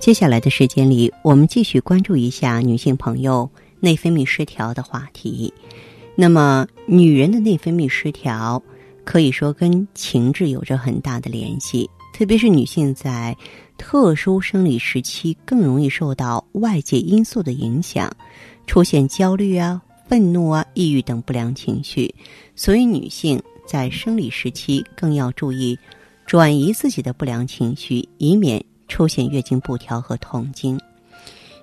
接下来的时间里，我们继续关注一下女性朋友内分泌失调的话题。那么，女人的内分泌失调。可以说跟情志有着很大的联系，特别是女性在特殊生理时期更容易受到外界因素的影响，出现焦虑啊、愤怒啊、抑郁等不良情绪。所以，女性在生理时期更要注意转移自己的不良情绪，以免出现月经不调和痛经。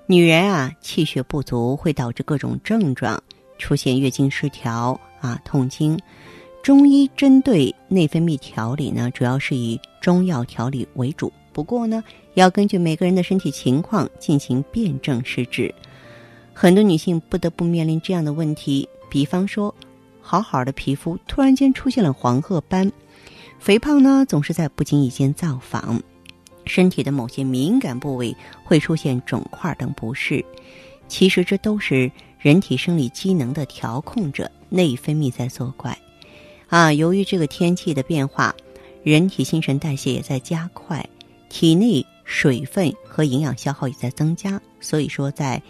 女人啊，气血不足会导致各种症状出现月经失调啊、痛经。中医针对内分泌调理呢，主要是以中药调理为主。不过呢，要根据每个人的身体情况进行辨证施治。很多女性不得不面临这样的问题，比方说，好好的皮肤突然间出现了黄褐斑，肥胖呢总是在不经意间造访，身体的某些敏感部位会出现肿块等不适。其实这都是人体生理机能的调控者内分泌在作怪。啊，由于这个天气的变化，人体新陈代谢也在加快，体内水分和营养消耗也在增加，所以说在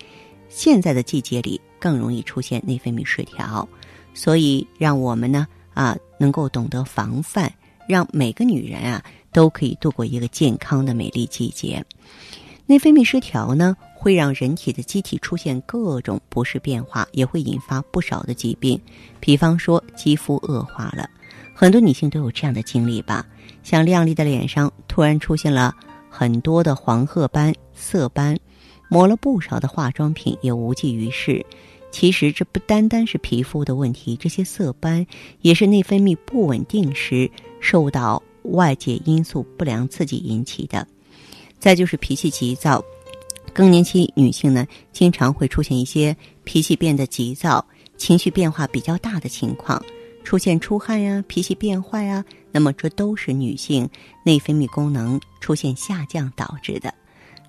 现在的季节里更容易出现内分泌失调。所以让我们呢啊能够懂得防范，让每个女人啊都可以度过一个健康的美丽季节。内分泌失调呢？会让人体的机体出现各种不适变化，也会引发不少的疾病。比方说，肌肤恶化了，很多女性都有这样的经历吧？像靓丽的脸上突然出现了很多的黄褐斑、色斑，抹了不少的化妆品也无济于事。其实这不单单是皮肤的问题，这些色斑也是内分泌不稳定时受到外界因素不良刺激引起的。再就是脾气急躁。更年期女性呢，经常会出现一些脾气变得急躁、情绪变化比较大的情况，出现出汗呀、脾气变坏啊，那么这都是女性内分泌功能出现下降导致的。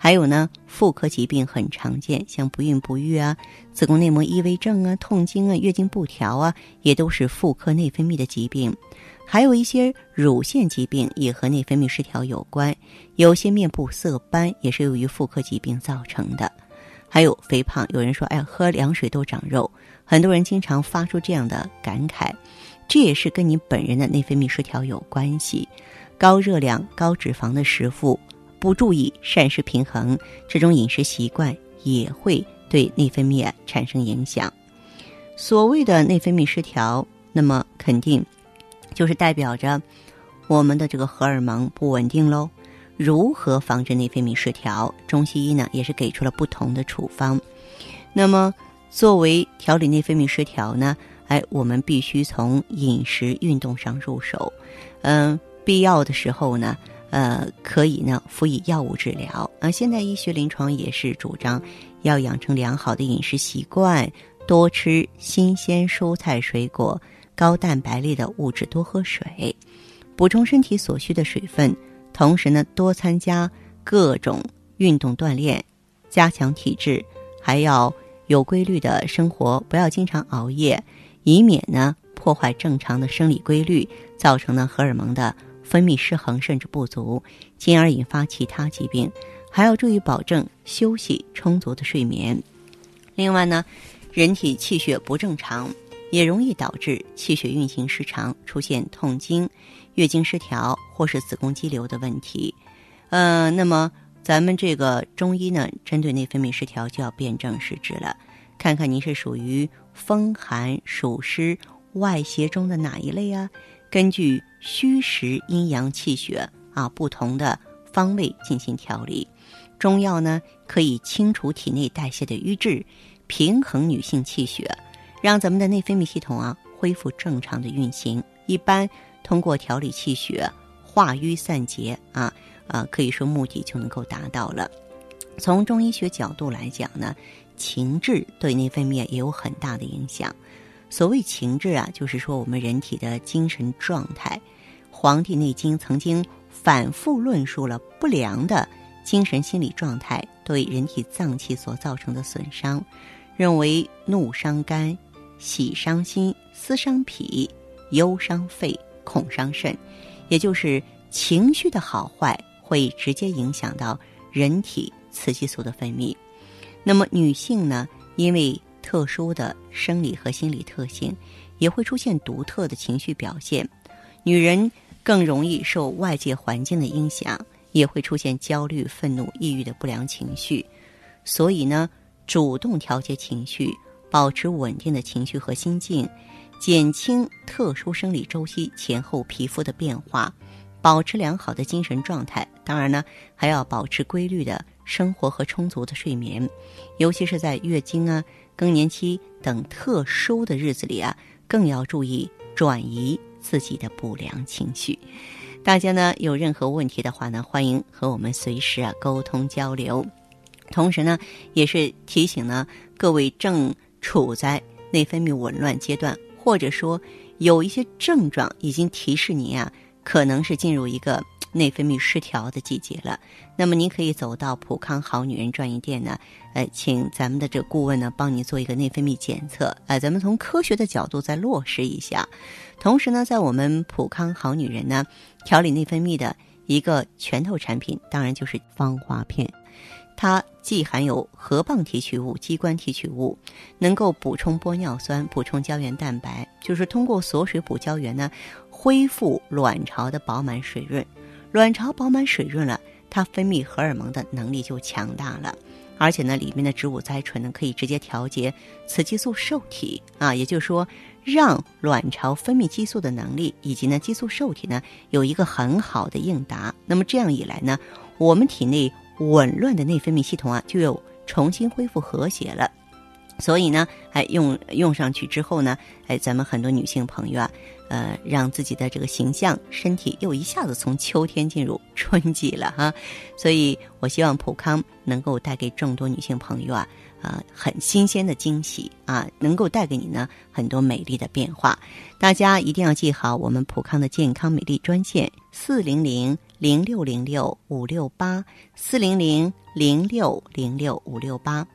还有呢，妇科疾病很常见，像不孕不育啊、子宫内膜异位症啊、痛经啊、月经不调啊，也都是妇科内分泌的疾病。还有一些乳腺疾病也和内分泌失调有关，有些面部色斑也是由于妇科疾病造成的。还有肥胖，有人说：“哎，喝凉水都长肉。”很多人经常发出这样的感慨，这也是跟你本人的内分泌失调有关系。高热量、高脂肪的食物，不注意膳食平衡，这种饮食习惯也会对内分泌产生影响。所谓的内分泌失调，那么肯定。就是代表着我们的这个荷尔蒙不稳定喽。如何防止内分泌失调？中西医呢也是给出了不同的处方。那么作为调理内分泌失调呢，哎，我们必须从饮食、运动上入手。嗯，必要的时候呢，呃，可以呢辅以药物治疗。啊，现代医学临床也是主张要养成良好的饮食习惯，多吃新鲜蔬菜水果。高蛋白类的物质，多喝水，补充身体所需的水分。同时呢，多参加各种运动锻炼，加强体质。还要有规律的生活，不要经常熬夜，以免呢破坏正常的生理规律，造成呢荷尔蒙的分泌失衡甚至不足，进而引发其他疾病。还要注意保证休息充足的睡眠。另外呢，人体气血不正常。也容易导致气血运行失常，出现痛经、月经失调或是子宫肌瘤的问题。呃，那么咱们这个中医呢，针对内分泌失调就要辨证施治了，看看您是属于风寒暑湿外邪中的哪一类啊？根据虚实阴阳气血啊不同的方位进行调理。中药呢，可以清除体内代谢的瘀滞，平衡女性气血。让咱们的内分泌系统啊恢复正常的运行，一般通过调理气血、化瘀散结啊啊，可以说目的就能够达到了。从中医学角度来讲呢，情志对内分泌也有很大的影响。所谓情志啊，就是说我们人体的精神状态。《黄帝内经》曾经反复论述了不良的精神心理状态对人体脏器所造成的损伤，认为怒伤肝、喜伤心、思伤脾、忧伤肺、恐伤肾，也就是情绪的好坏会直接影响到人体。雌激素的分泌，那么女性呢？因为特殊的生理和心理特性，也会出现独特的情绪表现。女人更容易受外界环境的影响，也会出现焦虑、愤怒、抑郁的不良情绪。所以呢，主动调节情绪，保持稳定的情绪和心境，减轻特殊生理周期前后皮肤的变化，保持良好的精神状态。当然呢，还要保持规律的。生活和充足的睡眠，尤其是在月经啊、更年期等特殊的日子里啊，更要注意转移自己的不良情绪。大家呢有任何问题的话呢，欢迎和我们随时啊沟通交流。同时呢，也是提醒呢各位正处在内分泌紊乱阶段，或者说有一些症状已经提示您啊，可能是进入一个。内分泌失调的季节了，那么您可以走到普康好女人专营店呢，呃，请咱们的这顾问呢帮你做一个内分泌检测，呃，咱们从科学的角度再落实一下。同时呢，在我们普康好女人呢，调理内分泌的一个拳头产品，当然就是芳华片，它既含有河蚌提取物、鸡冠提取物，能够补充玻尿酸、补充胶原蛋白，就是通过锁水补胶原呢，恢复卵巢的饱满水润。卵巢饱满水润了，它分泌荷尔蒙的能力就强大了，而且呢，里面的植物甾醇呢可以直接调节雌激素受体啊，也就是说，让卵巢分泌激素的能力以及呢激素受体呢有一个很好的应答。那么这样一来呢，我们体内紊乱的内分泌系统啊就又重新恢复和谐了。所以呢，哎，用用上去之后呢，哎，咱们很多女性朋友啊，呃，让自己的这个形象、身体又一下子从秋天进入春季了哈。所以我希望普康能够带给众多女性朋友啊，啊，很新鲜的惊喜啊，能够带给你呢很多美丽的变化。大家一定要记好我们普康的健康美丽专线：四零零零六零六五六八，四零零零六零六五六八。